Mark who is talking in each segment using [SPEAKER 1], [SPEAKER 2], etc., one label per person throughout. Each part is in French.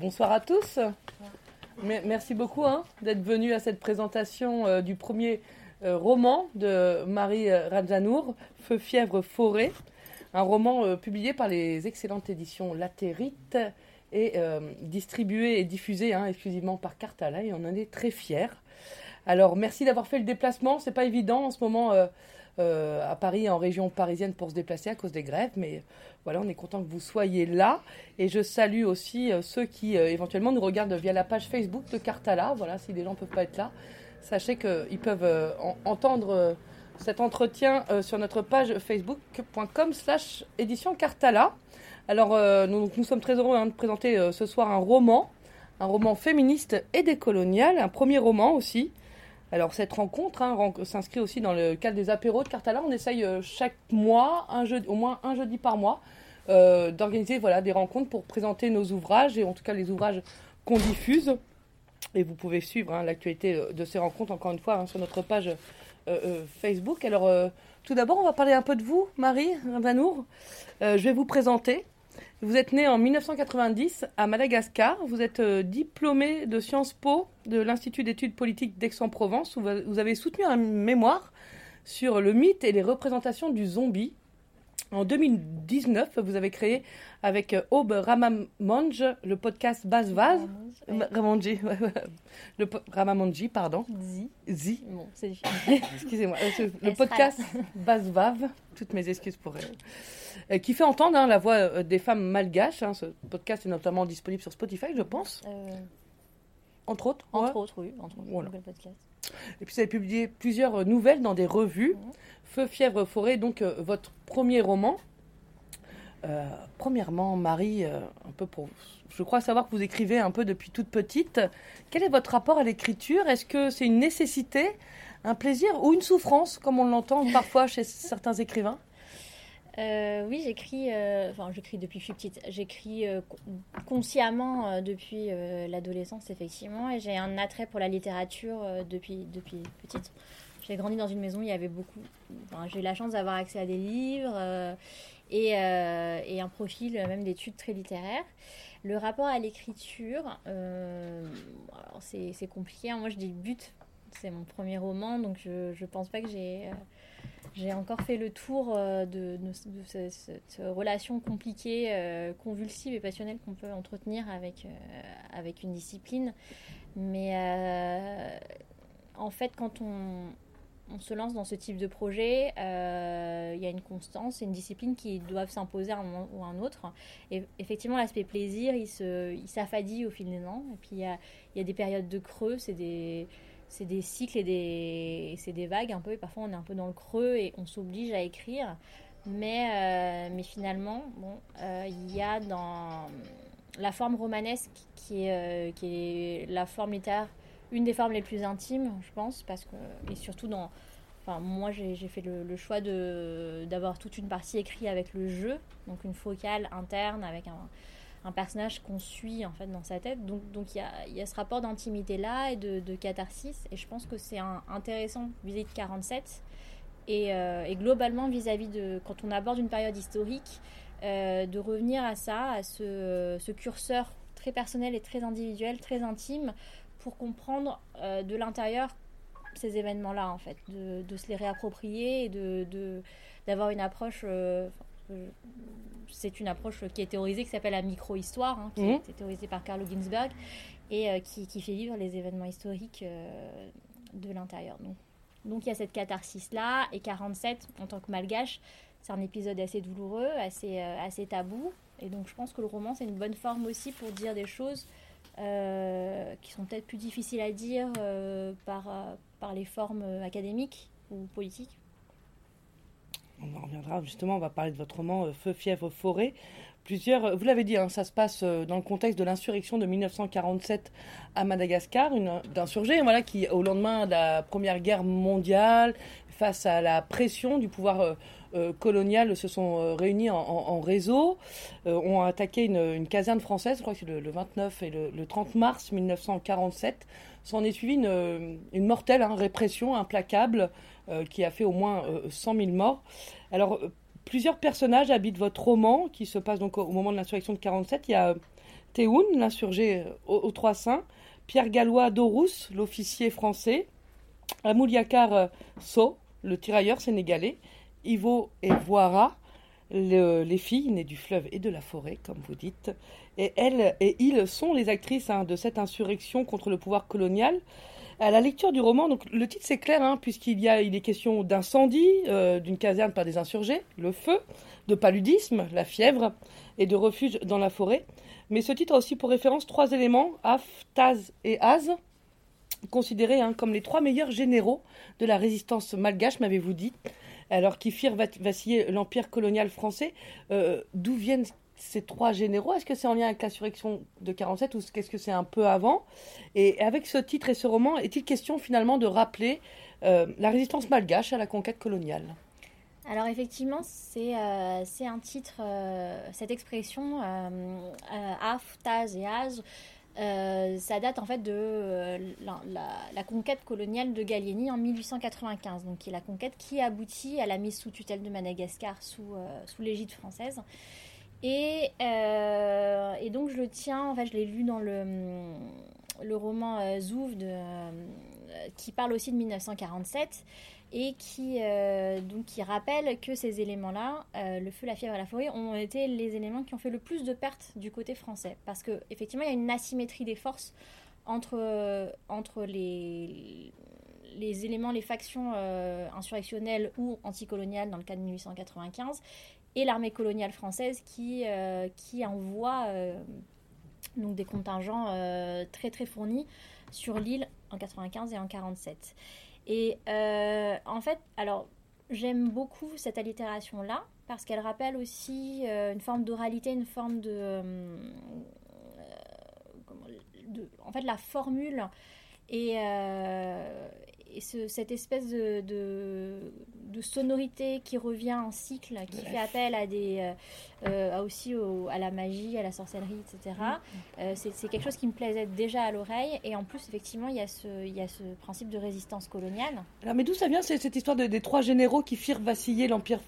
[SPEAKER 1] Bonsoir à tous. Merci beaucoup hein, d'être venu à cette présentation euh, du premier euh, roman de Marie Radzanour, Feu, fièvre, forêt. Un roman euh, publié par les excellentes éditions Latérite et distribué et diffusé hein, exclusivement par Cartala et on en est très fiers. Alors merci d'avoir fait le déplacement, c'est pas évident en ce moment à Paris, en région parisienne pour se déplacer à cause des grèves, mais voilà, on est content que vous soyez là. Et je salue aussi euh, ceux qui euh, éventuellement nous regardent via la page Facebook de Cartala. Voilà, si les gens ne peuvent pas être là, sachez qu'ils peuvent euh, entendre cet entretien sur notre page facebook.com slash édition Cartala. Alors, nous, nous, sommes très heureux hein, de présenter ce soir un roman, un roman féministe et décolonial, un premier roman aussi. Alors cette rencontre hein, s'inscrit aussi dans le cadre des apéros de Cartala. On essaye chaque mois, au moins un jeudi par mois, euh, d'organiser voilà, des rencontres pour présenter nos ouvrages et en tout cas les ouvrages qu'on diffuse. Et vous pouvez suivre hein, l'actualité euh, de ces rencontres encore une fois hein, sur notre page euh, Facebook. Alors tout d'abord, on va parler un peu de vous, Marie Vanour. je vais vous présenter. Vous êtes née en 1990 à Madagascar. Vous êtes diplômée de Sciences Po de l'Institut d'études politiques d'Aix-en-Provence où vous avez soutenu un mémoire sur le mythe et les représentations du zombie en 2019, vous avez créé avec euh, Aube Ramamonj le podcast Baz Vaz. Ramamonji, le Ramamonji, pardon.
[SPEAKER 2] Zi.
[SPEAKER 1] Zi.
[SPEAKER 2] Bon, c'est
[SPEAKER 1] Excusez-moi. Euh, le podcast Baz Vav, toutes mes excuses pour elle. Euh, qui fait entendre hein, la voix des femmes malgaches. Hein. Ce podcast est notamment disponible sur Spotify, je pense. Entre autres.
[SPEAKER 2] Entre autres, oui. Entre autres, podcast.
[SPEAKER 1] Et puis, vous avez publié plusieurs nouvelles dans des revues. Feu, fièvre, forêt, donc euh, votre premier roman. Euh, premièrement, Marie, euh, un peu je crois savoir que vous écrivez un peu depuis toute petite. Quel est votre rapport à l'écriture? Est-ce que c'est une nécessité, un plaisir ou une souffrance, comme on l'entend parfois chez certains écrivains?
[SPEAKER 2] Oui, j'écris, enfin j'écris depuis que je suis petite. J'écris consciemment depuis l'adolescence, effectivement, et j'ai un attrait pour la littérature depuis, depuis petite. J'ai grandi dans une maison, il y avait beaucoup. j'ai eu la chance d'avoir accès à des livres euh, euh, et, un profil même d'études très littéraires. Le rapport à l'écriture, euh, c'est compliqué. Hein. Moi, je dis but, c'est mon premier roman, donc je ne pense pas que j'ai encore fait le tour de, cette, relation compliquée, convulsive et passionnelle qu'on peut entretenir avec une discipline. Mais en fait, quand on, on se lance dans ce type de projet, euh, il y a une constance et une discipline qui doivent s'imposer à un moment ou à un autre. Et effectivement, l'aspect plaisir, il, s'affadit au fil des ans. Et puis, il y a, des périodes de creux, c'est des, cycles et des, c'est des vagues un peu. Et parfois, on est un peu dans le creux et on s'oblige à écrire. Mais, euh, finalement, bon, euh, il y a dans la forme romanesque qui est, qui est la forme littéraire une des formes les plus intimes, je pense, parce que, et surtout dans. Enfin, moi, j'ai fait le, choix d'avoir toute une partie écrite avec le jeu, donc une focale interne avec un, un personnage qu'on suit en fait dans sa tête. Donc il y, a, y a ce rapport d'intimité là et de, de, catharsis, et je pense que c'est intéressant vis-à-vis de 47 et, euh, et globalement vis-à-vis de quand on aborde une période historique, euh, de revenir à ça, à ce curseur très personnel et très individuel, très intime, pour comprendre euh, de l'intérieur ces événements-là, en fait, de, de, se les réapproprier et de, d'avoir une approche. Euh, c'est une approche qui est théorisée, qui s'appelle la micro-histoire, hein, qui mmh. a été théorisée par Carlo Ginzberg et euh, qui, qui, fait vivre les événements historiques de l'intérieur. Donc, donc il y a cette catharsis-là, et 47, en tant que malgache, c'est un épisode assez douloureux, assez, assez tabou, et donc je pense que le roman, c'est une bonne forme aussi pour dire des choses euh, qui sont peut-être plus difficiles à dire euh, par, euh, par les formes académiques ou politiques.
[SPEAKER 1] On en reviendra justement, on va parler de votre roman Feu, fièvre, forêt. Plusieurs, vous l'avez dit, hein, ça se passe dans le contexte de l'insurrection de 1947 à Madagascar, d'insurgés voilà, qui, au lendemain de la Première Guerre mondiale, face à la pression du pouvoir euh, coloniales se sont euh, réunis en, réseau, euh, ont attaqué une, caserne française, je crois que c'est le, 29 et le, 30 mars 1947. S'en est suivi une, mortelle hein, répression implacable qui a fait au moins 100 000 morts. Alors, plusieurs personnages habitent votre roman, qui se passe donc au, moment de l'insurrection de 47. Il y a Théoun, l'insurgé aux Trois Saints, Pierre Gallois d'Orous, l'officier français, Amouliakar So, le tirailleur sénégalais, Ivo et Voira, les filles nées du fleuve et de la forêt, comme vous dites. Et elles et ils sont les actrices hein, de cette insurrection contre le pouvoir colonial. À la lecture du roman, donc le titre c'est clair, hein, puisqu'il y a il est question d'incendie, euh, d'une caserne par des insurgés, le feu, de paludisme, la fièvre, et de refuge dans la forêt. Mais ce titre a aussi pour référence trois éléments, Af, Taz et Az, considérés hein, comme les trois meilleurs généraux de la résistance malgache, m'avez-vous dit alors qui firent vaciller l'empire colonial français. Euh, d'où viennent ces trois généraux? Est-ce que c'est en lien avec l'insurrection de 47 ou qu'est-ce que c'est un peu avant? Et avec ce titre et ce roman, est-il question finalement de rappeler euh, la résistance malgache à la conquête coloniale?
[SPEAKER 2] Alors effectivement, c'est euh, un titre, cette expression, Af, Taz et Az, euh, ça date en fait de euh, la, conquête coloniale de Gallieni en 1895, donc qui est la conquête qui aboutit à la mise sous tutelle de Madagascar sous, euh, l'égide française. Et, donc je le tiens, en fait je l'ai lu dans le, roman Zouv de, qui parle aussi de 1947 et qui, euh, donc, qui rappelle que ces éléments-là, euh, le feu, la fièvre et la forêt, ont été les éléments qui ont fait le plus de pertes du côté français. Parce qu'effectivement, il y a une asymétrie des forces entre, entre les, les éléments, les factions euh, insurrectionnelles ou anticoloniales dans le cas de 1895 et l'armée coloniale française qui, qui envoie donc des contingents très très fournis sur l'île en 95 et en 47. Et euh, en fait, alors j'aime beaucoup cette allitération-là parce qu'elle rappelle aussi euh, une forme d'oralité, une forme de, euh, de, En fait, la formule. Et, et cette espèce de, de, sonorité qui revient en cycle, qui fait appel à des, euh, aussi à la magie, à la sorcellerie, etc. Euh, c'est quelque chose qui me plaisait déjà à l'oreille. Et en plus, effectivement, il y, a ce, il y a ce principe de résistance coloniale.
[SPEAKER 1] Alors, mais d'où ça vient cette histoire des trois généraux qui firent vaciller l'Empire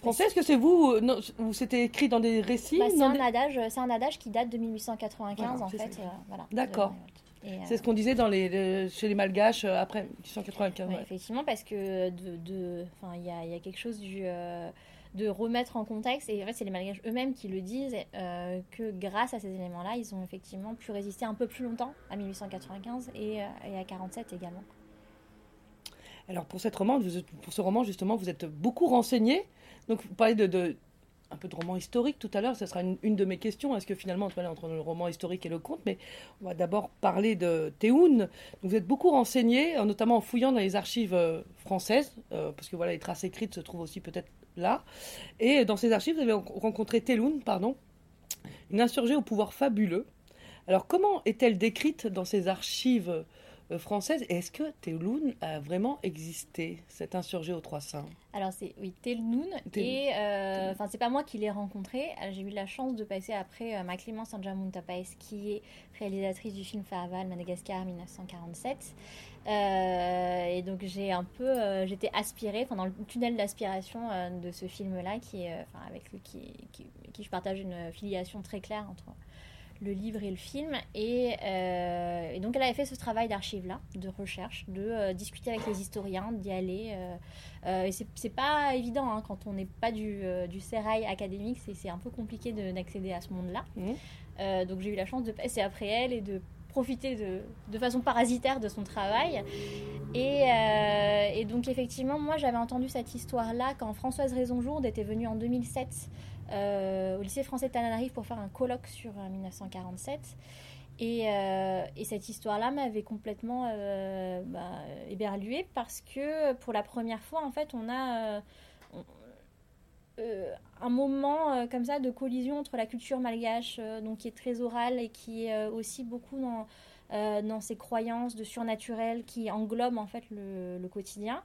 [SPEAKER 1] français? Est-ce que c'est vous ou c'était écrit dans des récits?
[SPEAKER 2] Bah, C'est un, adage, un adage qui date de 1895, en fait. Euh, voilà,
[SPEAKER 1] D'accord. C'est ce qu'on disait dans les, chez les Malgaches après 1895.
[SPEAKER 2] Effectivement, parce que de, de, il y a, y a, quelque chose du de remettre en contexte. Et en fait, c'est les Malgaches eux-mêmes qui le disent, euh, que grâce à ces éléments-là, ils ont effectivement pu résister un peu plus longtemps à 1895 et, euh, et à 47 également.
[SPEAKER 1] Alors pour, cette roman, pour ce roman, justement, vous êtes beaucoup renseigné. Donc vous parlez de, un peu de roman historique tout à l'heure, ce sera une, de mes questions. Est-ce que finalement, on entre le roman historique et le conte? Mais on va d'abord parler de Théoun. Vous êtes beaucoup renseigné, notamment en fouillant dans les archives euh, françaises, parce que voilà, les traces écrites se trouvent aussi peut-être là. Et dans ces archives, vous avez rencontré Teloun, pardon, une insurgée au pouvoir fabuleux. Alors, comment est-elle décrite dans ces archives euh, françaises est-ce que Teloun a vraiment existé, cet insurgé aux Trois Saints?
[SPEAKER 2] Alors, c'est oui, Teloun. Et euh, enfin, c'est pas moi qui l'ai rencontré. Euh, j'ai eu la chance de passer après ma Clémence Anjamuntapaes, qui est réalisatrice du film Faraval, Madagascar 1947. Euh, et donc j'ai un peu, euh, j'étais aspirée, enfin dans le tunnel d'aspiration euh, de ce film-là, qui, enfin avec lui, qui, qui, qui, je partage une filiation très claire entre le livre et le film. Et, et donc elle avait fait ce travail d'archive-là, de recherche, de discuter avec les historiens, d'y aller. et c'est pas évident hein, quand on n'est pas du, du sérail académique, c'est un peu compliqué d'accéder à ce monde-là. Mmh. donc j'ai eu la chance de passer après elle et de profiter de, de, façon parasitaire de son travail. Et, euh, et donc effectivement, moi j'avais entendu cette histoire-là quand Françoise Raisonjourde était venue en 2007 euh, au lycée français de Tananarive pour faire un colloque sur 1947. Euh, et, et, cette histoire-là m'avait complètement bah, éberluée parce que pour la première fois, en fait, on a... un moment comme ça de collision entre la culture malgache, donc qui est très orale et qui est aussi beaucoup dans, ses croyances de surnaturel qui englobent en fait le quotidien.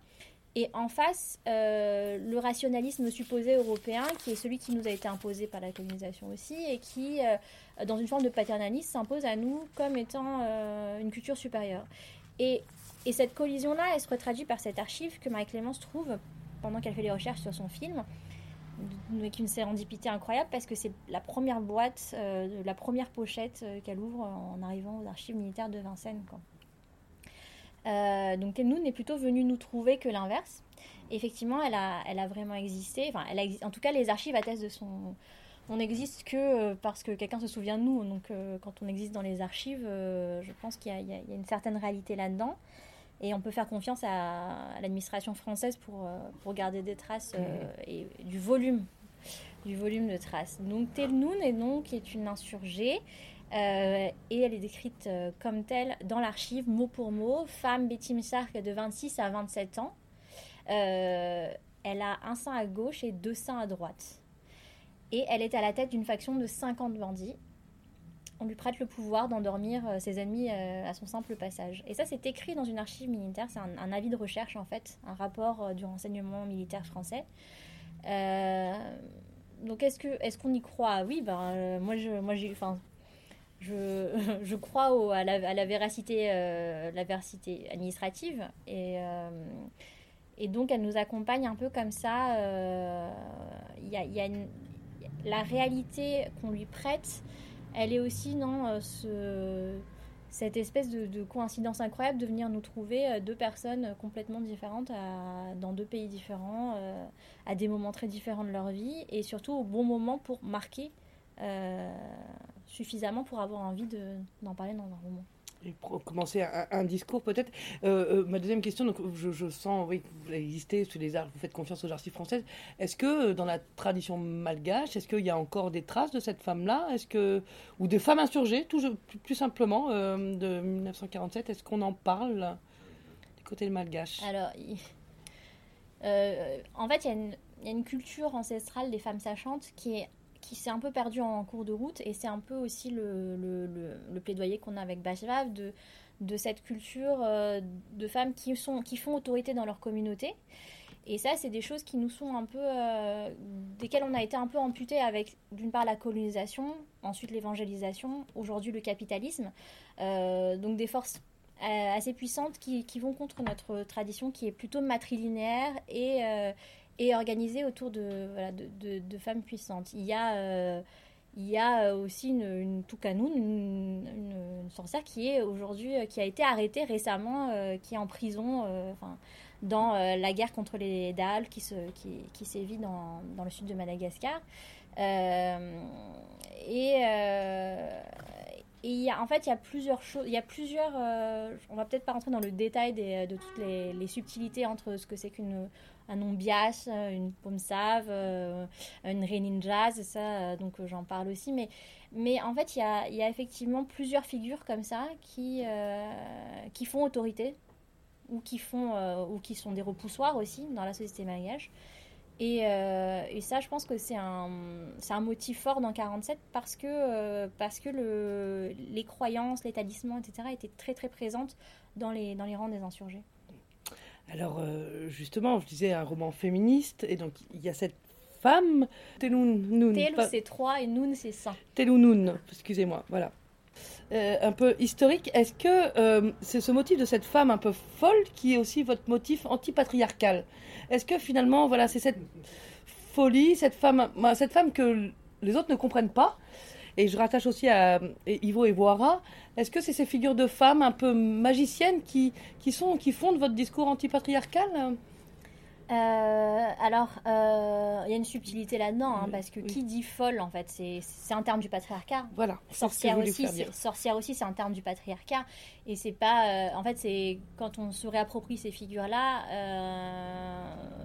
[SPEAKER 2] Et en face, le rationalisme supposé européen, qui est celui qui nous a été imposé par la colonisation aussi, et qui, dans une forme de paternalisme, s'impose à nous comme étant une culture supérieure. Et, et cette collision-là, elle se retraduit par cette archive que Marie-Clémence trouve pendant qu'elle fait les recherches sur son film, avec une sérendipité incroyable parce que c'est la première boîte, la première pochette qu'elle ouvre en arrivant aux archives militaires de Vincennes. Donc nous est plutôt venue nous trouver que l'inverse. Effectivement, elle a, elle a vraiment existé. Enfin, elle a, en tout cas, les archives attestent de son, on n'existe que euh, parce que quelqu'un se souvient de nous. Donc, euh, quand on existe dans les archives, euh, je pense qu'il y, a une certaine réalité là-dedans. Et on peut faire confiance à, l'administration française pour, pour garder des traces et du volume, du volume de traces. Donc, Telnoun est donc est une insurgée. Et elle est décrite comme telle dans l'archive, mot pour mot. Femme Betty Msark de 26 à 27 ans. elle a un sein à gauche et deux seins à droite et elle est à la tête d'une faction de 50 bandits. On lui prête le pouvoir d'endormir euh, ses ennemis euh, à son simple passage. Et ça, c'est écrit dans une archive militaire, c'est un, avis de recherche en fait, un rapport euh, du renseignement militaire français. donc est-ce que est-ce qu'on y croit? Oui, ben moi moi j'ai enfin je, crois à, la, véracité véracité administrative et et donc elle nous accompagne un peu comme ça. Il y a, la réalité qu'on lui prête, elle est aussi dans euh, ce, cette espèce de, coïncidence incroyable de venir nous trouver euh, deux personnes complètement différentes dans deux pays différents, euh, à des moments très différents de leur vie, et surtout au bon moment pour marquer suffisamment pour avoir envie d'en parler dans un roman
[SPEAKER 1] pour commencer un, discours peut-être. Euh, euh, ma deuxième question, donc je, sens oui, que vous existez sous les arts, vous faites confiance aux archives françaises. Est-ce que euh, dans la tradition malgache, est-ce qu'il y a encore des traces de cette femme-là? Est-ce que ou des femmes insurgées, tout, plus, simplement de 1947 Est-ce qu'on en parle du côté de malgache?
[SPEAKER 2] Alors, en fait, il y, a une culture ancestrale des femmes sachantes qui est qui s'est un peu perdu en cours de route et c'est un peu aussi le, plaidoyer qu'on a avec Bashvav de, de cette culture euh, de femmes qui, sont, qui font autorité dans leur communauté. Et ça, c'est des choses qui nous sont un peu. Euh, desquelles on a été un peu amputé avec, d'une part, la colonisation, ensuite l'évangélisation, aujourd'hui le capitalisme. Euh, donc des forces assez puissantes qui, qui, vont contre notre tradition qui est plutôt matrilinéaire et et organisée autour de, femmes puissantes. Il y a, euh, il y a euh, aussi une, une Toukanoun, une, une, sorcière qui est aujourd'hui, euh, qui a été arrêtée récemment, qui est en prison, enfin, dans la guerre contre les Dal qui, se, qui, qui sévit dans, dans, le sud de Madagascar. et et y a, en fait, il y a plusieurs choses. Il y a plusieurs. on va peut-être pas rentrer dans le détail des, de toutes les, subtilités entre ce que c'est qu'une un ombias, euh, une pomme save, euh, une reninja, c'est ça, euh, donc j'en parle aussi. Mais, mais en fait, il y a, y a, effectivement plusieurs figures comme ça qui, qui font autorité ou qui, font, ou qui sont des repoussoirs aussi dans la société malgache. Et, et, ça, je pense que c'est un, un motif fort dans 47 parce que, parce que le, les croyances, les talismans, etc. étaient très très présentes dans les, dans les rangs des insurgés.
[SPEAKER 1] Alors, euh, justement, je disais un roman féministe, et donc il y a cette femme,
[SPEAKER 2] Telou Noun. C'est 3 et Noun c'est 100.
[SPEAKER 1] Telou Noun, excusez-moi, voilà. Euh, un peu historique, est-ce que euh, c'est ce motif de cette femme un peu folle qui est aussi votre motif antipatriarcal? Est-ce que finalement, voilà, c'est cette folie, cette femme, cette femme que les autres ne comprennent pas et je rattache aussi à Ivo et. Est-ce que c'est ces figures de femmes un peu magiciennes qui, qui, sont, qui fondent votre discours antipatriarcal
[SPEAKER 2] euh, alors, euh, il y a une subtilité là-dedans, hein, parce que qui dit folle, en fait, c'est un terme du patriarcat.
[SPEAKER 1] Voilà.
[SPEAKER 2] Sorcière aussi, sorcière aussi, c'est un terme du patriarcat. Et c'est pas, euh, en fait, c'est quand on se réapproprie ces figures-là,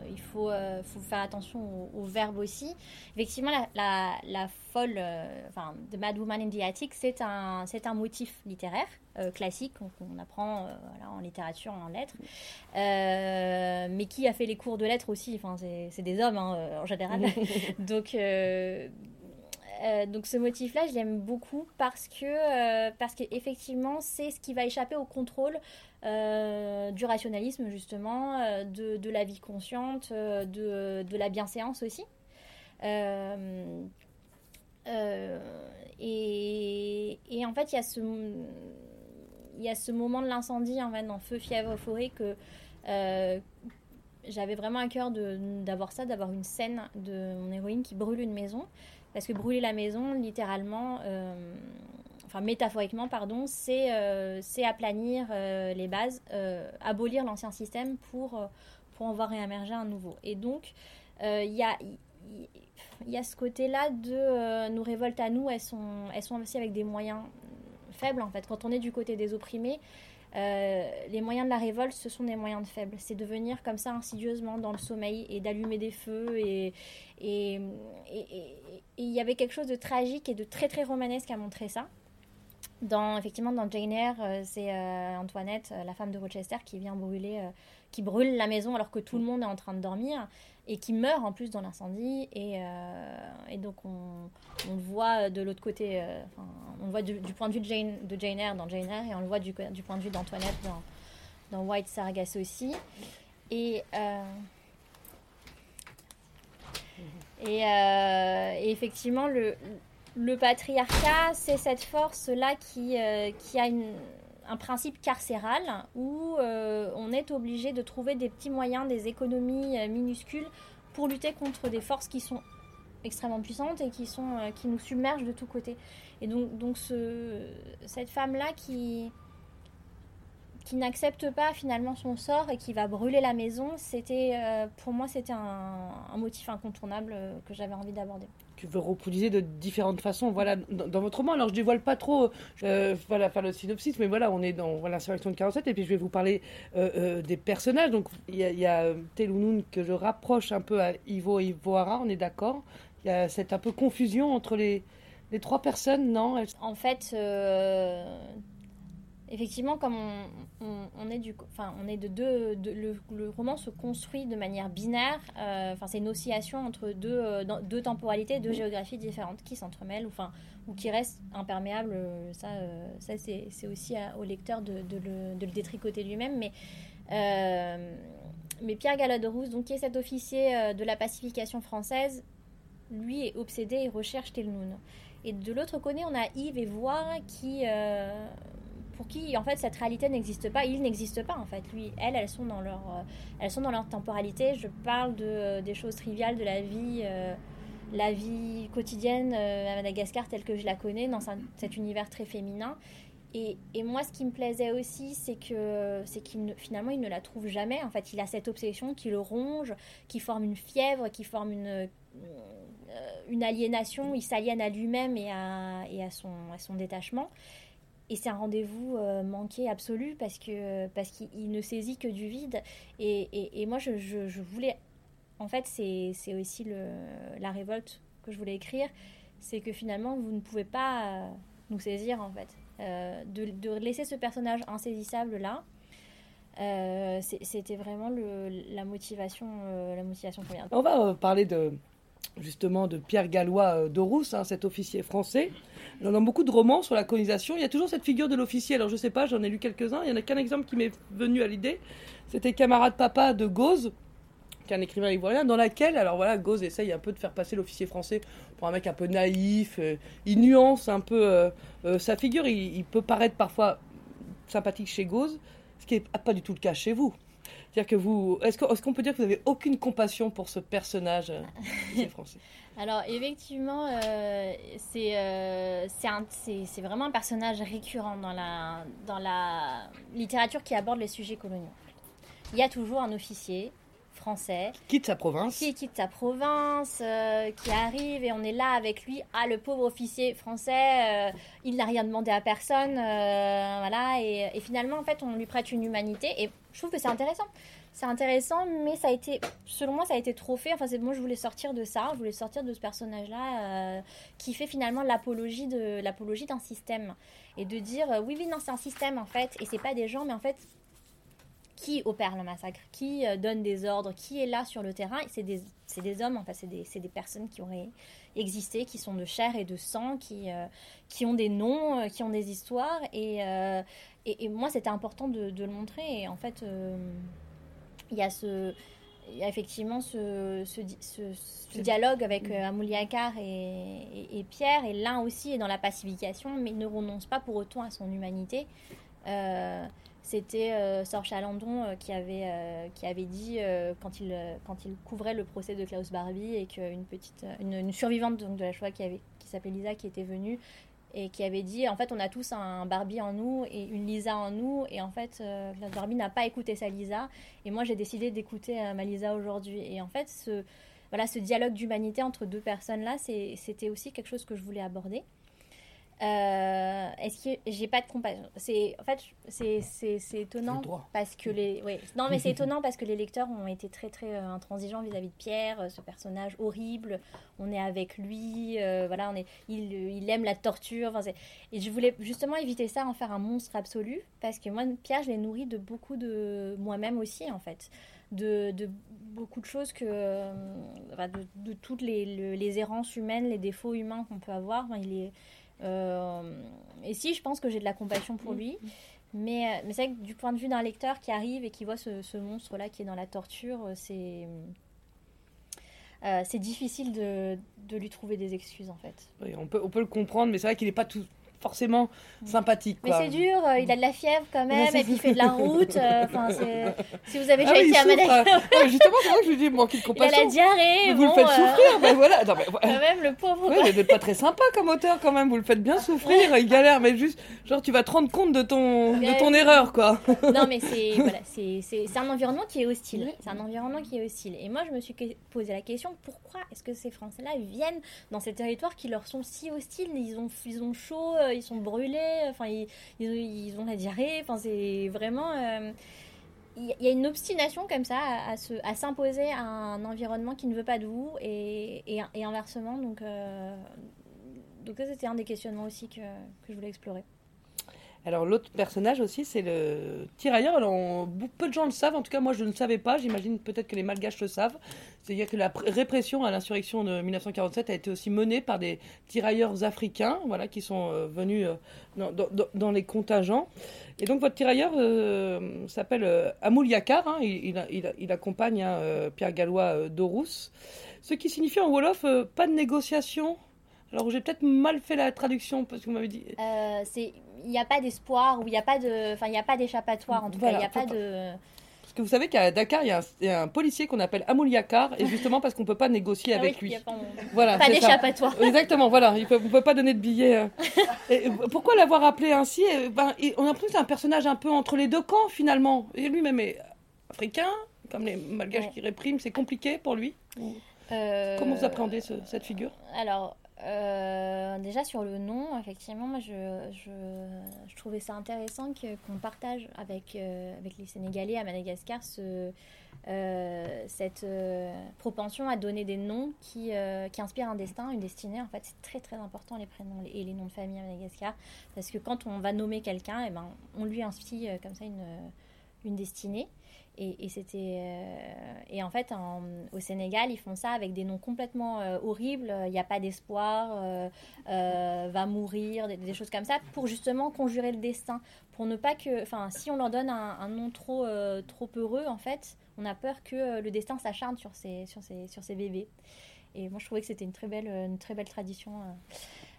[SPEAKER 2] il faut, faut faire attention au, verbe aussi. Effectivement, la, la, folle, enfin, The Mad Woman in the Attic, c'est un, c'est un motif littéraire. classique qu'on apprend voilà, en littérature, en lettres, mais qui a fait les cours de lettres aussi. Enfin, c'est des hommes hein, en général. donc, euh, euh, donc ce motif-là, je l'aime beaucoup parce que euh, qu'effectivement, c'est ce qui va échapper au contrôle du rationalisme justement, de, de, la vie consciente, de, de la bienséance aussi. Et, et, en fait, il y a ce il y a ce moment de l'incendie en dans Feu, fièvre, forêt que j'avais vraiment à cœur d'avoir ça, d'avoir une scène de mon héroïne qui brûle une maison. Parce que brûler la maison, littéralement, enfin métaphoriquement, pardon, c'est aplanir les bases, abolir l'ancien système pour, pour en voir réémerger un nouveau. Et donc, il y a y a ce côté-là de euh, nos révoltes à nous, elles sont, elles sont aussi avec des moyens faibles en fait. Quand on est du côté des opprimés, euh, les moyens de la révolte, ce sont des moyens de faibles. C'est de venir comme ça insidieusement dans le sommeil et d'allumer des feux. Et, y avait quelque chose de tragique et de très très romanesque à montrer ça. Dans, effectivement, dans Jane Eyre, euh, c'est Antoinette, la femme de Rochester, qui vient brûler, qui brûle la maison alors que tout le monde est en train de dormir et qui meurt en plus dans l'incendie. Et, euh, et, donc on, le voit de l'autre côté, euh, on le voit du, point de vue de Jane, de Jane Eyre dans Jane Eyre et on le voit du, du point de vue d'Antoinette dans, dans, White Sargasso aussi. Et, euh, et, effectivement, le, patriarcat, c'est cette force-là qui, qui a un principe carcéral où euh, on est obligé de trouver des petits moyens, des économies euh, minuscules pour lutter contre des forces qui sont extrêmement puissantes et qui, sont, euh, qui nous submergent de tous côtés. Et donc, donc ce, cette femme-là qui, qui n'accepte pas finalement son sort et qui va brûler la maison, c'était pour moi c'était un, un, motif incontournable que j'avais envie d'aborder
[SPEAKER 1] tu veux reproduire de différentes façons. Voilà, dans, votre roman, alors je dévoile pas trop, euh, voilà, faire le synopsis, mais voilà, on est dans voilà, l'insurrection de 47, et puis je vais vous parler euh, euh, des personnages. Donc il y a, y a que je rapproche un peu à Ivo et Ivoara, on est d'accord. Il y a cette un peu confusion entre les, les trois personnes, non?
[SPEAKER 2] En fait, effectivement, comme on, est du, enfin, on est de deux, le, roman se construit de manière binaire. Euh, enfin, c'est une oscillation entre deux, euh, deux temporalités, deux géographies différentes qui s'entremêlent, ou enfin, ou qui restent imperméables. Euh, ça, ça c'est aussi au lecteur de, le, de, le, détricoter lui-même. Mais mais Pierre Galaderousse, donc qui est cet officier de la pacification française, lui est obsédé et recherche Telnoun. Et de l'autre côté, on a Yves et Voir qui, pour qui en fait cette réalité n'existe pas, il n'existe pas en fait. Lui, elles, elles sont dans leur, euh, elles sont dans leur temporalité. Je parle de euh, des choses triviales de la vie, euh, la vie quotidienne à Madagascar telle que je la connais dans cet univers très féminin. Et, et, moi, ce qui me plaisait aussi, c'est que c'est qu'il finalement il ne la trouve jamais. En fait, il a cette obsession qui le ronge, qui forme une fièvre, qui forme une une aliénation. Il s'aliène à lui-même et à, et à son à son détachement. Et c'est un rendez-vous euh, manqué absolu parce que parce qu'il ne saisit que du vide. Et, et, moi, je, je, voulais. En fait, c'est aussi le, la révolte que je voulais écrire. C'est que finalement, vous ne pouvez pas euh, nous saisir, en fait. Euh, de, de, laisser ce personnage insaisissable là. C'était vraiment le, la motivation, la motivation première.
[SPEAKER 1] On va parler de, justement de Pierre Gallois euh, de Rousse, hein, cet officier français. Dans beaucoup de romans sur la colonisation, il y a toujours cette figure de l'officier. Alors je sais pas, j'en ai lu quelques-uns. Il y en a qu'un exemple qui m'est venu à l'idée. C'était Camarade Papa de Gauze, qui est un écrivain ivoirien, dans laquelle, alors voilà, Gauze essaye un peu de faire passer l'officier français pour un mec un peu naïf. Euh, il nuance un peu euh, sa figure. Il, peut paraître parfois sympathique chez Gauze, ce qui n'est pas du tout le cas chez vous. C'est-à-dire que vous, est-ce qu'on peut dire que vous n'avez aucune compassion pour ce personnage euh, français?
[SPEAKER 2] Alors effectivement, euh, euh, c'est vraiment un personnage récurrent dans la, dans la littérature qui aborde les sujets coloniaux. Il y a toujours un officier français.
[SPEAKER 1] Quitte sa province.
[SPEAKER 2] Qui quitte sa province, euh, qui arrive et on est là avec lui. Ah, le pauvre officier français, euh, il n'a rien demandé à personne. Euh, voilà. Et, finalement, en fait, on lui prête une humanité. Et je trouve que c'est intéressant. C'est intéressant, mais ça a été, selon moi, ça a été trop fait. Enfin, c'est moi, je voulais sortir de ça. Je voulais sortir de ce personnage-là qui fait finalement l'apologie de l'apologie d'un système et de dire oui, oui, non, c'est un système en fait, et c'est pas des gens, mais en fait, qui opère le massacre, qui euh, donne des ordres, qui est là sur le terrain. C'est des, des, hommes, enfin, c'est des, des, personnes qui auraient existé, qui sont de chair et de sang, qui, euh, qui ont des noms, euh, qui ont des histoires. Et, et, moi, c'était important de, de, le montrer. Et en fait, il y a ce. Il y a effectivement ce, ce, ce, dialogue avec Amouliakar et, et, Pierre, et l'un aussi est dans la pacification, mais ne renonce pas pour autant à son humanité. C'était Sorge Chalandon qui, avait, qui avait dit, quand, il, quand il couvrait le procès de Klaus Barbie, et qu'une petite, une, survivante donc, de la Shoah qui, qui s'appelait Lisa, qui était venue, et qui avait dit en fait on a tous un Barbie en nous et une Lisa en nous et en fait euh, Barbie n'a pas écouté sa Lisa et moi j'ai décidé d'écouter euh, ma Lisa aujourd'hui. Et en fait ce voilà ce dialogue d'humanité entre deux personnes là c'était aussi quelque chose que je voulais aborder. euh, est-ce que j'ai pas de compassion? C'est en fait c'est étonnant parce que les oui non mais c'est étonnant parce que les lecteurs ont été très très euh, intransigeants vis-à-vis de Pierre, euh, ce personnage horrible. On est avec lui, voilà, on est il, il aime la torture. Enfin, et je voulais justement éviter ça, en faire un monstre absolu parce que moi Pierre je l'ai nourri de beaucoup de moi-même aussi en fait. De, de, beaucoup de choses que de, de, toutes les, les, errances humaines, les défauts humains qu'on peut avoir. il est euh, et si, je pense que j'ai de la compassion pour lui. Mais, euh, mais c'est vrai que du point de vue d'un lecteur qui arrive et qui voit ce, ce monstre-là qui est dans la torture, euh, c'est. c'est difficile de, de, lui trouver des excuses en fait.
[SPEAKER 1] Oui, on peut, on peut le comprendre, mais c'est vrai qu'il n'est pas tout, forcément sympathique.
[SPEAKER 2] Mais c'est dur, euh, il a de la fièvre quand même, et puis il fait de la route. Euh, si vous avez ah déjà été à Madagascar.
[SPEAKER 1] Ah, justement, c'est vrai que je lui dis, manque de compassion.
[SPEAKER 2] Il a la diarrhée.
[SPEAKER 1] vous le faites euh, souffrir, ben voilà. Non,
[SPEAKER 2] Quand même, le pauvre.
[SPEAKER 1] Ouais, vous n'êtes pas très sympa comme auteur quand même, vous le faites bien souffrir, il galère, mais juste, genre, tu vas te rendre compte de ton, de ton erreur, quoi.
[SPEAKER 2] non, mais c'est voilà, un environnement qui est hostile. C'est un environnement qui est hostile. Et moi, je me suis posé la question, pourquoi est-ce que ces Français-là viennent dans ces territoires qui leur sont si hostiles? Ils ont, ils ont chaud, ils sont brûlés, enfin ils, ils, ont la diarrhée, enfin c'est vraiment euh, il y a une obstination comme ça à, à s'imposer à un environnement qui ne veut pas de vous et, et, inversement donc euh, donc ça c'était un des questionnements aussi que, que je voulais explorer.
[SPEAKER 1] Alors l'autre personnage aussi, c'est le tirailleur. Alors peu de gens le savent, en tout cas moi je ne savais pas. J'imagine peut-être que les Malgaches le savent. C'est-à-dire que la répression à l'insurrection de 1947 a été aussi menée par des tirailleurs africains, voilà, qui sont euh, venus euh, dans, les contingents. Et donc votre tirailleur euh, s'appelle Amoul Yakar. Hein. il, accompagne hein, Pierre Gallois d'Orous, ce qui signifie en wolof pas de négociation. Alors j'ai peut-être mal fait la traduction parce que vous m'avez dit.
[SPEAKER 2] c'est il n'y a pas d'espoir ou il n'y a pas de, enfin il n'y a pas d'échappatoire en tout cas, il n'y a pas de.
[SPEAKER 1] Parce que vous savez qu'à Dakar, il y, a un policier qu'on appelle Yakar, et justement parce qu'on ne peut pas négocier ah avec lui.
[SPEAKER 2] pas, voilà, pas d'échappatoire.
[SPEAKER 1] Exactement, voilà, il on ne peut pas donner de billets. Euh. Et pourquoi l'avoir appelé ainsi ben, On a l'impression que c'est un personnage un peu entre les deux camps finalement. Et lui-même est africain, comme les malgaches qui répriment, c'est compliqué pour lui. Euh, Comment vous appréhendez cette figure?
[SPEAKER 2] Alors, euh, déjà sur le nom, effectivement, moi je, je, trouvais ça intéressant qu'on partage avec, euh, avec les Sénégalais à Madagascar euh, cette propension à donner des noms qui, qui inspirent un destin, une destinée. En fait, c'est très très important les prénoms et les noms de famille à Madagascar parce que quand on va nommer quelqu'un, eh ben, on lui inspire comme ça une, une destinée. Et, c'était euh, et en fait au Sénégal ils font ça avec des noms complètement euh, horribles. Il n'y a pas d'espoir euh, va mourir des, choses comme ça pour justement conjurer le destin. Pour ne pas que enfin si on leur donne un, nom trop trop heureux en fait on a peur que le destin s'acharne sur ces sur ces sur ces bébés. Et moi je trouvais que c'était une très belle une très belle tradition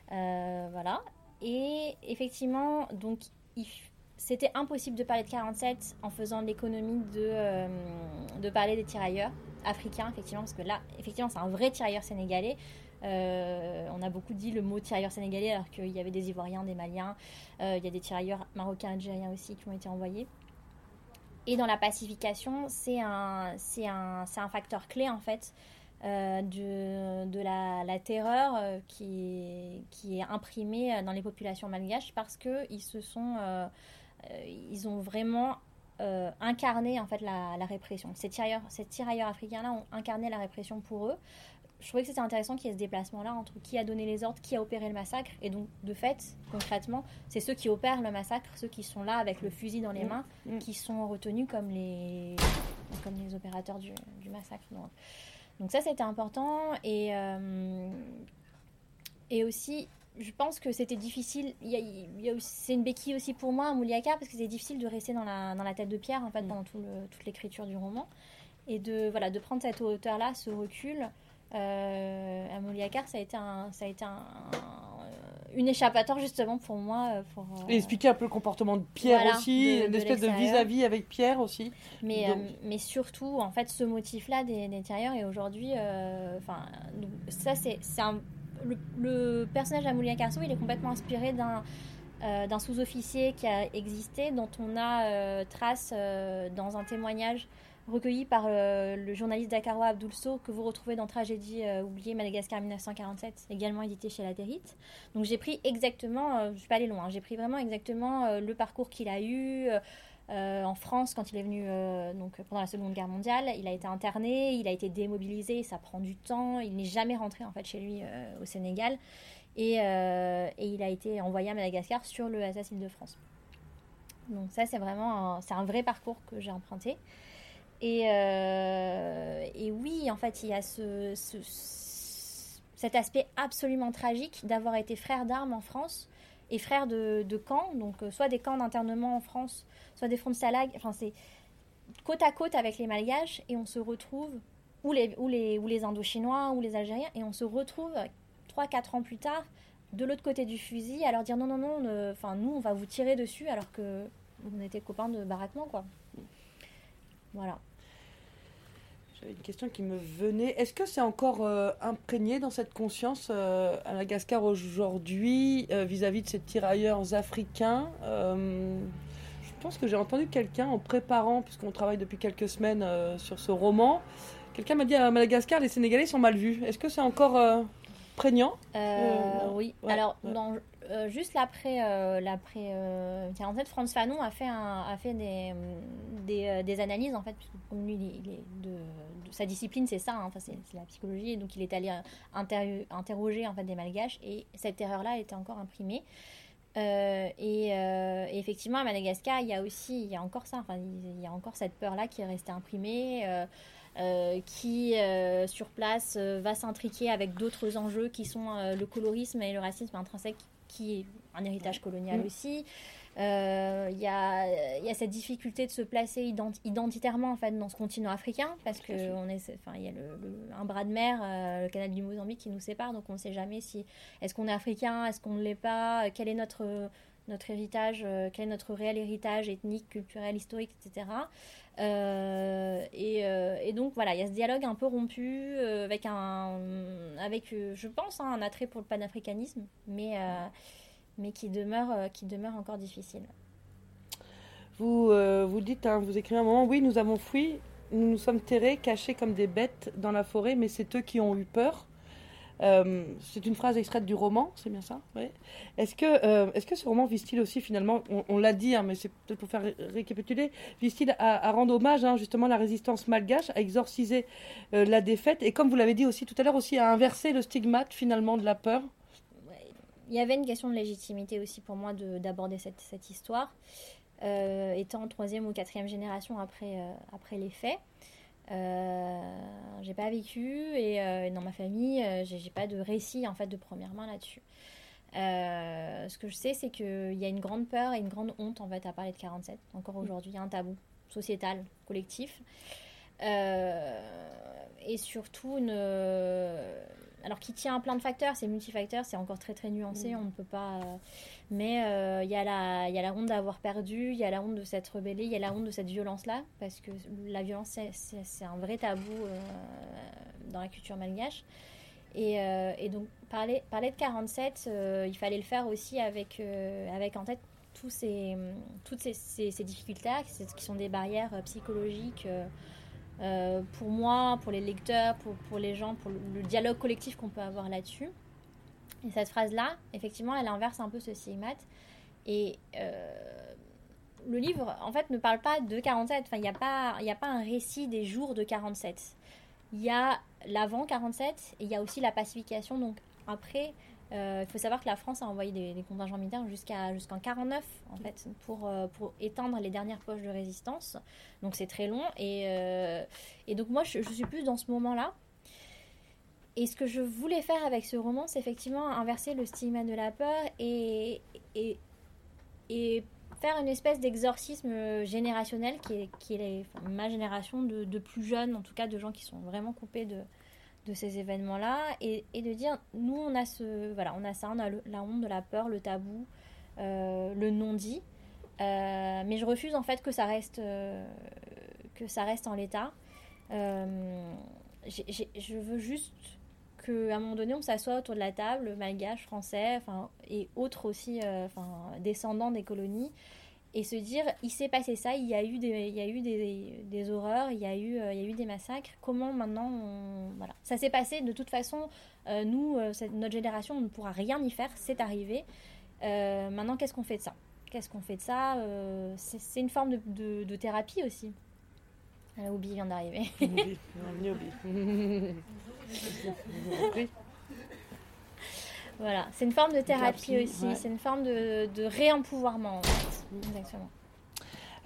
[SPEAKER 2] voilà. Et effectivement donc il c'était impossible de parler de 47 en faisant l'économie de, euh, de parler des tirailleurs africains, effectivement, parce que là, effectivement, c'est un vrai tirailleur sénégalais. Euh, on a beaucoup dit le mot tirailleur sénégalais alors qu'il y avait des Ivoiriens, des Maliens, euh, il y a des tirailleurs marocains, algériens aussi qui ont été envoyés. Et dans la pacification, c'est un, c'est un, un, facteur clé en fait de, de la, la, terreur qui, est, qui est imprimée dans les populations malgaches parce qu'ils se sont ils ont vraiment euh, incarné en fait la, répression. Ces tirailleurs, ces tirailleurs africains-là ont incarné la répression pour eux. Je trouvais que c'était intéressant qu'il y ait ce déplacement-là entre qui a donné les ordres, qui a opéré le massacre. Et donc, de fait, concrètement, c'est ceux qui opèrent le massacre, ceux qui sont là avec le fusil dans les mmh. mains, mmh. qui sont retenus comme les, comme les opérateurs du, massacre. Donc, ça, c'était important. Et, euh, et aussi, je pense que c'était difficile. c'est une béquille aussi pour moi Mouliaka parce que c'est difficile de rester dans la, dans la tête de Pierre en fait, pendant tout toute l'écriture du roman. Et de, voilà, de prendre cette hauteur-là, ce recul. Euh, à Mouliaka, ça a été, un, ça a été une échappatoire justement pour moi. Pour,
[SPEAKER 1] Et expliquer un peu le comportement de Pierre aussi, une espèce de vis-à-vis avec Pierre aussi.
[SPEAKER 2] Mais, mais surtout, en fait, ce motif-là des, intérieurs et aujourd'hui, enfin, ça c'est un le, personnage d'Amelia Carso, il est complètement inspiré d'un euh, d'un sous-officier qui a existé, dont on a euh, trace euh, dans un témoignage recueilli par le journaliste dakarois Abdoulso, que vous retrouvez dans Tragédie oubliée Madagascar 1947, également édité chez La Territe. Donc j'ai pris exactement, je ne suis pas allée loin, j'ai pris vraiment exactement le parcours qu'il a eu. En France, quand il est venu donc pendant la Seconde Guerre mondiale, il a été interné, il a été démobilisé, ça prend du temps. Il n'est jamais rentré en fait chez lui au Sénégal. Euh, et, il a été envoyé à Madagascar sur le SS de France. Donc ça, c'est vraiment un, un vrai parcours que j'ai emprunté. Et, euh, et, oui, en fait, il y a ce, cet aspect absolument tragique d'avoir été frère d'armes en France et frère de, de camps, donc euh, soit des camps d'internement en France, soit des fronts de Salag. Enfin, c'est côte à côte avec les Malgaches et on se retrouve, ou les, ou les, ou les Indochinois, ou les Algériens, et on se retrouve 3-4 ans plus tard, de l'autre côté du fusil, à leur dire non, non, non, nous, on va vous tirer dessus alors que on était copains de baraquement, quoi. Voilà.
[SPEAKER 1] J'avais une question qui me venait. Est-ce que c'est encore euh, imprégné dans cette conscience euh, à Madagascar aujourd'hui euh, vis-à-vis de ces tirailleurs africains Je pense que j'ai entendu quelqu'un en préparant, puisqu'on travaille depuis quelques semaines sur ce roman, quelqu'un m'a dit à Madagascar, les Sénégalais sont mal vus. Est-ce que c'est encore prégnant?
[SPEAKER 2] Euh, Oui. Alors, Dans, euh, juste l'après l'après 47, Franz Fanon a fait, fait des, analyses, en fait, puisque lui, sa discipline, c'est ça, hein, enfin, c'est la psychologie, donc il est allé interroger en fait, des malgaches, et cette erreur-là était encore imprimée. Euh, et, effectivement, à Madagascar, il y a aussi, encore ça, il y a encore cette peur-là qui est restée imprimée. Euh, qui, euh, sur place, euh, va s'intriquer avec d'autres enjeux qui sont le colorisme et le racisme intrinsèque, qui est un héritage colonial mm. aussi. Il y, a, y, a, cette difficulté de se placer identitairement en fait, dans ce continent africain, parce qu'il y a le, un bras de mer, le canal du Mozambique, qui nous sépare, donc on ne sait jamais si est-ce qu'on est africain, est-ce qu'on ne l'est pas, quel est notre, notre héritage, quel est notre réel héritage ethnique, culturel, historique, etc. Euh, euh, et, donc voilà, il y a ce dialogue un peu rompu euh, avec un, avec, je pense, hein, un attrait pour le panafricanisme, mais, mais qui demeure, qui demeure encore difficile.
[SPEAKER 1] Vous, vous dites, hein, vous écrivez un moment, oui, nous avons fui, nous nous sommes terrés, cachés comme des bêtes dans la forêt, mais c'est eux qui ont eu peur. Euh, c'est une phrase extraite du roman, c'est bien ça Est-ce que, euh, est que ce roman vise-t-il aussi finalement, on, l'a dit, hein, mais c'est peut-être pour faire récapituler, vise-t-il à, rendre hommage hein, justement à la résistance malgache, à exorciser euh, la défaite et comme vous l'avez dit aussi tout à l'heure aussi à inverser le stigmate finalement de la peur?
[SPEAKER 2] Il y avait une question de légitimité aussi pour moi d'aborder cette, cette, histoire, étant troisième ou quatrième génération après, après les faits. Euh, j'ai pas vécu et euh, dans ma famille, euh, j'ai pas de récit en fait de première main là-dessus. ce que je sais, c'est qu'il y a une grande peur et une grande honte en fait à parler de 47. Encore aujourd'hui, il y a un tabou sociétal, collectif. et surtout une, alors qui tient à plein de facteurs, c'est multifacteur, c'est encore très très nuancé, mm. on ne peut pas. Euh, mais euh, il y, a la, y a la honte d'avoir perdu, il y a la honte de s'être rebellé, il y a la honte de cette violence-là, parce que la violence c'est un vrai tabou euh, dans la culture malgache. Et, et, donc parler, parler de 47, il fallait le faire aussi avec, avec en tête tous ces, toutes ces, ces, ces difficultés qui sont des barrières psychologiques. Euh, pour moi, pour les lecteurs, pour, les gens, pour le, dialogue collectif qu'on peut avoir là-dessus. Et cette phrase-là, effectivement, elle inverse un peu ce stigmate. Et euh, le livre, en fait, ne parle pas de 47. Enfin, il n'y a, pas, a pas un récit des jours de 47. Il y a l'avant 47 et il y a aussi la pacification. Donc, après, il faut savoir que la France a envoyé des, contingents militaires jusqu'à jusqu'en 49 en fait pour, euh, pour éteindre les dernières poches de résistance. Donc c'est très long et, euh, et donc moi je, suis plus dans ce moment-là. Et ce que je voulais faire avec ce roman, c'est effectivement inverser le stigma de la peur et, et, et faire une espèce d'exorcisme générationnel qui est, qui est ma génération de, de, plus jeunes, en tout cas de gens qui sont vraiment coupés de, de ces événements-là et, de dire nous on a ce voilà on a ça on a la honte de la peur le tabou le non dit mais je refuse en fait que ça reste que ça reste en l'état. Je veux juste qu'à un moment donné, on s'assoit autour de la table, malgache, français, enfin, et autres aussi, euh, enfin, descendants des colonies, et se dire, il s'est passé ça, il y a eu des, il y a eu des, des horreurs, il y a eu, euh, il y a eu des massacres. Comment maintenant, voilà, ça s'est passé. De toute façon, euh, nous, notre génération, on ne pourra rien y faire. C'est arrivé. maintenant, qu'est-ce qu'on fait de ça? Qu'est-ce qu'on fait de ça? C'est une forme de, de, thérapie aussi. Obi vient d'arriver. voilà, c'est une forme de thérapie aussi, c'est une forme de, de réempouvoirment. Exactement.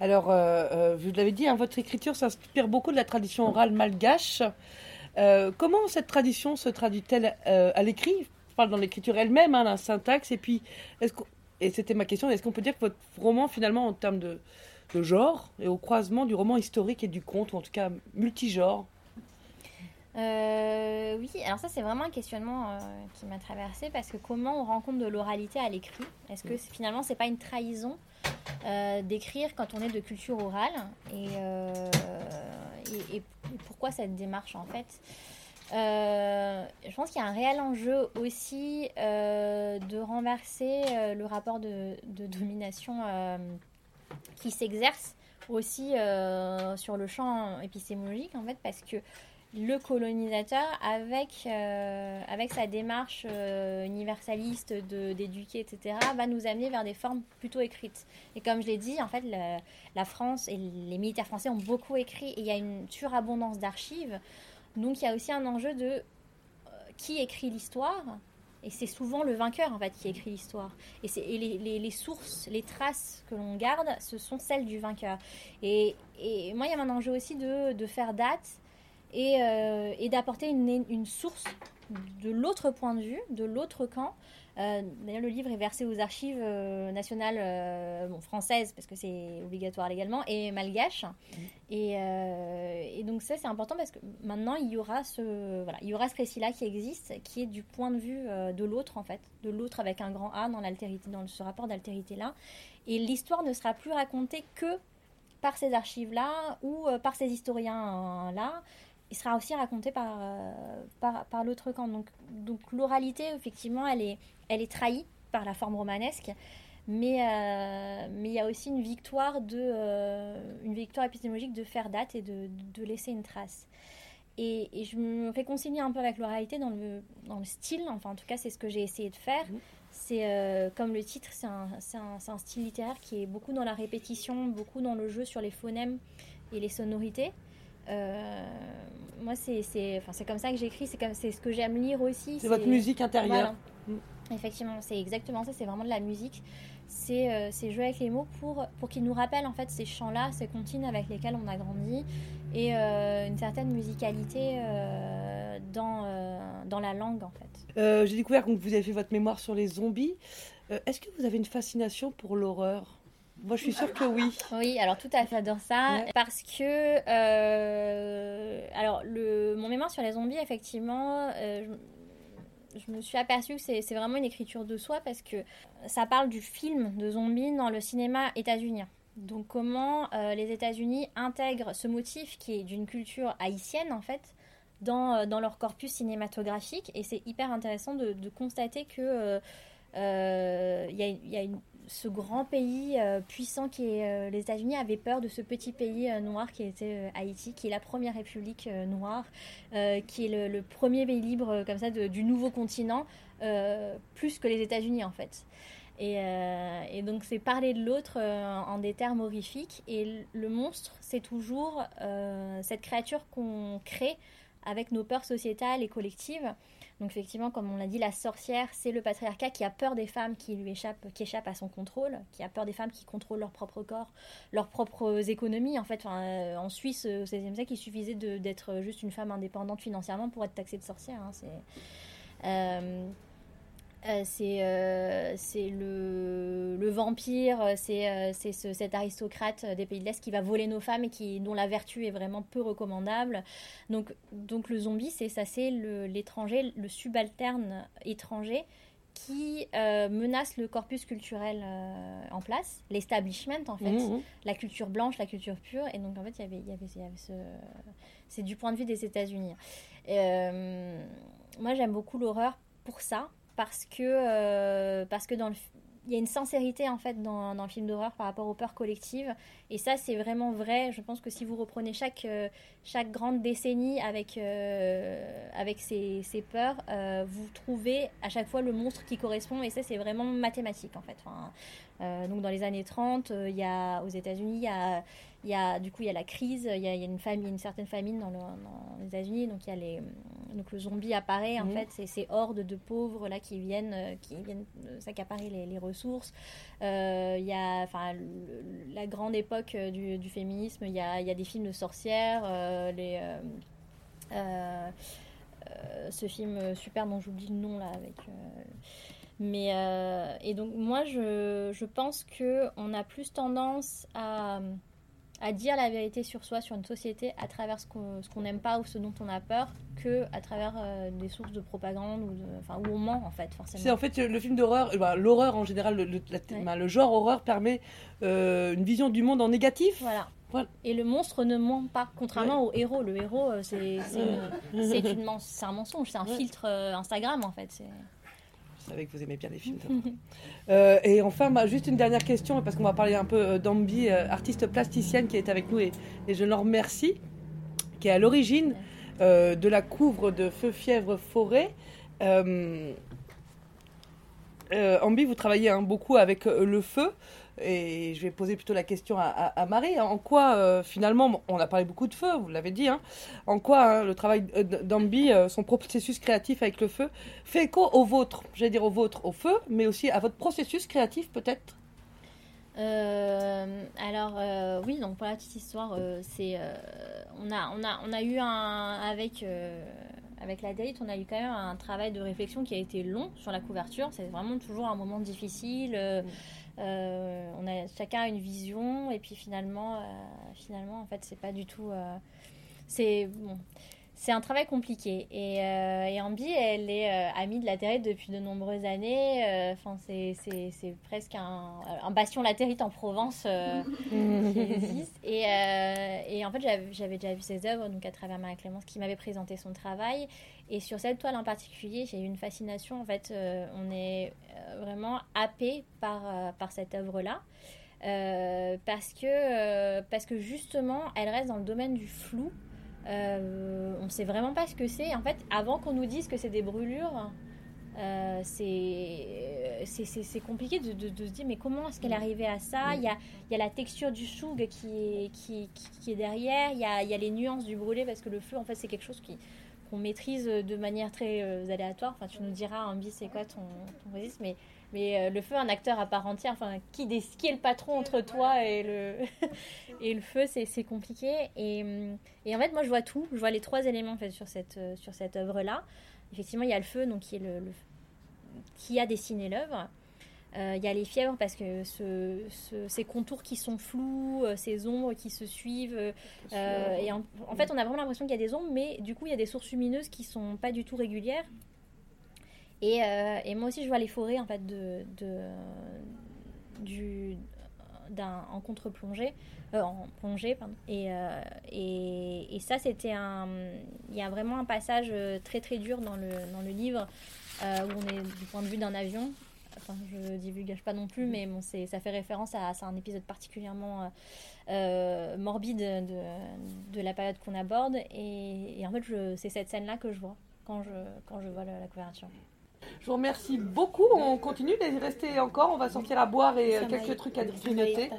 [SPEAKER 1] Alors, euh, euh, vous l'avez dit, hein, votre écriture s'inspire beaucoup de la tradition orale malgache. Euh, comment cette tradition se traduit-elle à l'écrit? Je parle dans l'écriture elle-même, hein, la syntaxe, et puis, est-ce et c'était ma question, est-ce qu'on peut dire que votre roman, finalement, en termes de, de genre, est au croisement du roman historique et du conte, ou en tout cas multigenre
[SPEAKER 2] euh, oui, alors ça c'est vraiment un questionnement euh, qui m'a traversé parce que comment on rencontre de l'oralité à l'écrit? Est-ce que finalement c'est pas une trahison euh, d'écrire quand on est de culture orale? Et, et, pourquoi cette démarche en fait? Je pense qu'il y a un réel enjeu aussi de renverser le rapport de, de domination qui s'exerce aussi sur le champ épistémologique en fait parce que le colonisateur, avec, euh, avec sa démarche euh, universaliste d'éduquer, etc., va nous amener vers des formes plutôt écrites. Et comme je l'ai dit, en fait, la France et les militaires français ont beaucoup écrit et il y a une surabondance d'archives. Donc il y a aussi un enjeu de euh, qui écrit l'histoire et c'est souvent le vainqueur en fait qui écrit l'histoire. Et, les, les, sources, les traces que l'on garde, ce sont celles du vainqueur. Et, et moi, il y a un enjeu aussi de, de faire date euh, et, d'apporter une, source de l'autre point de vue, de l'autre camp. Euh, d'ailleurs, le livre est versé aux archives euh, nationales françaises, parce que c'est obligatoire légalement, et malgaches. Mmh. Et, donc ça, c'est important parce que maintenant, il y aura ce, voilà, il y aura ce récit-là qui existe, qui est du point de vue de l'autre, en fait, de l'autre avec un grand A dans, dans ce rapport d'altérité-là. Et l'histoire ne sera plus racontée que par ces archives-là ou par ces historiens-là, il sera aussi raconté par, euh, par, par l'autre camp. Donc, donc l'oralité, effectivement, elle est, elle est trahie par la forme romanesque, mais euh, mais il y a aussi une victoire, de, euh, une victoire épistémologique de faire date et de, de laisser une trace. Et, et, je me réconcilie un peu avec l'oralité dans le, dans le style, enfin en tout cas c'est ce que j'ai essayé de faire. Mmh. C'est comme le titre, c'est un, un, un, style littéraire qui est beaucoup dans la répétition, beaucoup dans le jeu sur les phonèmes et les sonorités. Euh, moi, c'est enfin, comme ça que j'écris, c'est ce que j'aime lire aussi.
[SPEAKER 1] C'est votre musique intérieure.
[SPEAKER 2] Mm. Effectivement, c'est exactement ça, c'est vraiment de la musique. C'est euh, jouer avec les mots pour, pour qu'ils nous rappellent en fait ces chants-là, ces comptines avec lesquels on a grandi et euh, une certaine musicalité euh, dans, dans la langue en
[SPEAKER 1] fait. J'ai découvert que vous avez fait votre mémoire sur les zombies. Est-ce que vous avez une fascination pour l'horreur? Moi, je suis sûre que oui.
[SPEAKER 2] Oui, alors tout à fait, j'adore ça. Parce que, euh, alors, le, mon mémoire sur les zombies, effectivement, euh, je, me suis aperçue que c'est vraiment une écriture de soi parce que ça parle du film de zombies dans le cinéma états-unien. Donc, comment euh, les États-Unis intègrent ce motif qui est d'une culture haïtienne, en fait, dans, dans leur corpus cinématographique. Et c'est hyper intéressant de, de constater que. il y, y, a une, ce grand pays euh, puissant qui est euh, les États-Unis avait peur de ce petit pays euh, noir qui était Haïti, qui est la première république noire, qui est le, premier pays libre comme ça du nouveau continent, plus que les États-Unis en fait. Et, et donc c'est parler de l'autre en des termes horrifiques. Et le monstre, c'est toujours cette créature qu'on crée avec nos peurs sociétales et collectives. Donc effectivement, comme on l'a dit, la sorcière, c'est le patriarcat qui a peur des femmes qui lui échappent, qui échappent à son contrôle, qui a peur des femmes qui contrôlent leur propre corps, leurs propres économies. En fait, euh, en Suisse, au XVIe siècle, il suffisait d'être juste une femme indépendante financièrement pour être taxée de sorcière. Hein, euh, euh, c'est euh, c'est le, le, vampire, c'est euh, ce, cet aristocrate des pays de l'Est qui va voler nos femmes et qui, dont la vertu est vraiment peu recommandable. Donc, donc le zombie, c'est ça, c'est l'étranger, le, subalterne étranger qui menace le corpus culturel en place, l'establishment en fait, mmh, mmh. la culture blanche, la culture pure. Et donc en fait, il y avait, y avait, y avait ce... C'est du point de vue des États-Unis. moi, j'aime beaucoup l'horreur pour ça, parce que, euh, parce que dans il y a une sincérité en fait dans, dans le film d'horreur par rapport aux peurs collectives. Et ça c'est vraiment vrai. Je pense que si vous reprenez chaque, euh, chaque grande décennie avec, euh, avec ses, ses peurs vous trouvez à chaque fois le monstre qui correspond. Et ça c'est vraiment mathématique en fait. Donc dans les années 30 il y a aux États-Unis il y a il y a, du coup, il y a la crise, il y a, il y a une, famille, une certaine famine dans, le, dans les États-Unis, donc il y a les, donc le zombie apparaît, en mhm. fait, c'est ces hordes de pauvres là qui viennent, euh, qui viennent euh, s'accaparer les, les, ressources. Euh, il y a, enfin, la grande époque du, du, féminisme, il y a, il y a des films de sorcières, les ce film super dont j'oublie le nom là avec mais et donc moi je, je pense que on a plus tendance à à dire la vérité sur soi, sur une société, à travers ce qu'on n'aime pas ou ce dont on a peur, que à travers euh, des sources de propagande ou, enfin, où on ment en fait, forcément.
[SPEAKER 1] C'est en fait le film d'horreur, bah, l'horreur en général, le, bah, le, genre horreur permet euh, une vision du monde en négatif.
[SPEAKER 2] Voilà. Et le monstre ne ment pas, contrairement au héros. Le héros, euh, c'est un mensonge, c'est un filtre Instagram en fait.
[SPEAKER 1] Savais que vous aimez bien les films euh, et enfin, bah, juste une dernière question, parce qu'on va parler un peu euh, d'Ambi, euh, artiste plasticienne qui est avec nous, et, je le remercie, qui est à l'origine de la couvre de Feu, Fièvre, Forêt. Ambi, vous travaillez hein, beaucoup avec le feu. Et je vais poser plutôt la question à, Marie. En quoi, euh, finalement, on a parlé beaucoup de feu, vous l'avez dit, hein, en quoi hein, le travail d'Ambi, euh, son processus créatif avec le feu, fait écho au vôtre, j'allais dire au vôtre, au feu, mais aussi à votre processus créatif peut-être?
[SPEAKER 2] Euh, alors oui, donc pour la petite histoire, c'est on a on a on a eu un avec avec la date, on a eu quand même un travail de réflexion qui a été long sur la couverture. C'est vraiment toujours un moment difficile. Euh, on a chacun une vision et puis finalement, euh, finalement en fait, c'est pas du tout. Euh, c'est bon, c'est un travail compliqué. Et, et, Ambi, elle est amie de la territe depuis de nombreuses années. Enfin, c'est, presque un, un, bastion latérite en Provence qui existe. Et, et, en fait, j'avais, déjà vu ses œuvres, donc à travers Marie-Clémence qui m'avait présenté son travail. Et sur cette toile en particulier, j'ai eu une fascination. En fait, on est vraiment happé par, euh, par cette œuvre-là. Euh, parce, que, euh, parce que justement, elle reste dans le domaine du flou. on ne sait vraiment pas ce que c'est. En fait, avant qu'on nous dise que c'est des brûlures, c'est compliqué de, de, se dire mais comment est-ce qu'elle est arrivée à ça? Il y, a, y a la texture du choug qui est, qui, qui, est derrière, il y, a, il y a, les nuances du brûlé parce que le feu en fait c'est quelque chose qu'on maîtrise de manière très aléatoire. Enfin, tu nous diras, Ambi, c'est quoi ton, ton registre, mais mais euh, le feu, un acteur à part entière, enfin, qui, qui est le patron entre toi et le, et le feu, c'est compliqué. Et, et, en fait, moi, je vois tout. Je vois les trois éléments en fait, sur cette, euh, sur cette œuvre-là. Effectivement, il y a le feu, donc, qui, est le, qui a dessiné l'œuvre. Euh, il y a les fièvres parce que ce, ces contours qui sont flous, ces ombres qui se suivent. et en, en, fait, on a vraiment l'impression qu'il y a des ombres, mais du coup, il y a des sources lumineuses qui sont pas du tout régulières. Et, euh, et, moi aussi, je vois les forêts en fait de, de du d'un en contre-plongée, euh, en plongée, pardon. Et, euh, et, et, ça, c'était un. Il y a vraiment un passage très très dur dans le, dans le livre où on est du point de vue d'un avion. Enfin, je divulgage pas non plus, mais bon, ça fait référence à, à un épisode particulièrement morbide de, de, la période qu'on aborde. Et, et en fait, c'est cette scène-là que je vois quand je, quand je vois la, la couverture.
[SPEAKER 1] Je vous remercie beaucoup. On continue de rester encore. On va sortir à boire et euh, quelques trucs à grignoter.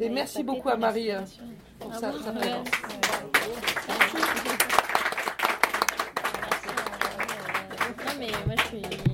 [SPEAKER 1] Et merci beaucoup à Marie euh, pour sa, présence.
[SPEAKER 2] mais moi je suis